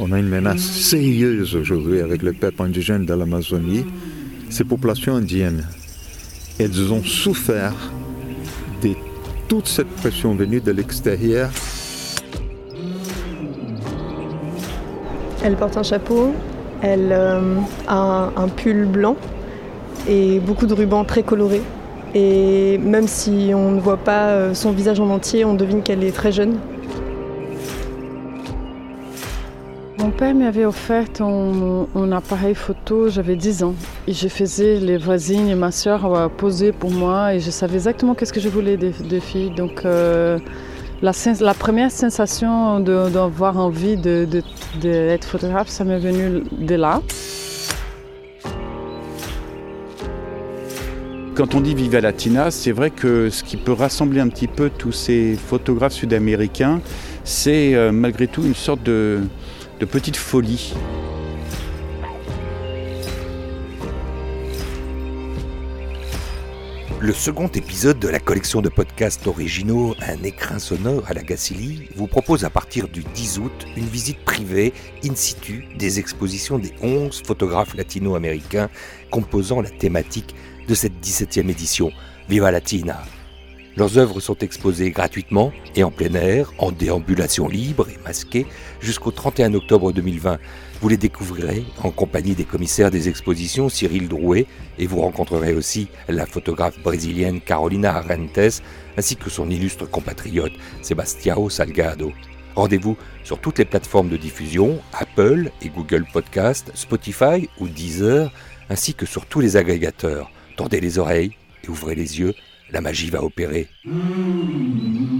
On a une menace sérieuse aujourd'hui avec le peuple indigène de l'Amazonie, ces populations indiennes. Elles ont souffert de toute cette pression venue de l'extérieur. Elle porte un chapeau, elle euh, a un, pull blanc et beaucoup de rubans très colorés. Et même si on ne voit pas euh, son visage en entier, on devine qu'elle est très jeune. Mon père m'avait offert un, appareil photo, j'avais 10 ans. Et je faisais les voisines et ma soeur euh, poser pour moi et je savais exactement qu'est-ce que je voulais des, filles. Donc la, la, première sensation d'avoir envie d'être photographe, ça m'est venu de là. Quand on dit Viva Latina, c'est vrai que ce qui peut rassembler un petit peu tous ces photographes sud-américains, c'est euh, malgré tout une sorte de, de petite folie. Le second épisode de la collection de podcasts originaux Un écrin sonore à la Gacilly vous propose à partir du 10 août une visite privée in situ des expositions des 11 photographes latino-américains composant la thématique de cette 17e édition, Viva Latina. Leurs œuvres sont exposées gratuitement et en plein air, en déambulation libre et masquée, jusqu'au 31 octobre 2020 vous les découvrirez en compagnie des commissaires des expositions Cyril Drouet et vous rencontrerez aussi la photographe brésilienne Carolina Arentes ainsi que son illustre compatriote Sebastião Salgado. Rendez-vous sur toutes les plateformes de diffusion, Apple et Google Podcast, Spotify ou Deezer, ainsi que sur tous les agrégateurs. Tendez les oreilles et ouvrez les yeux, la magie va opérer. Mmh.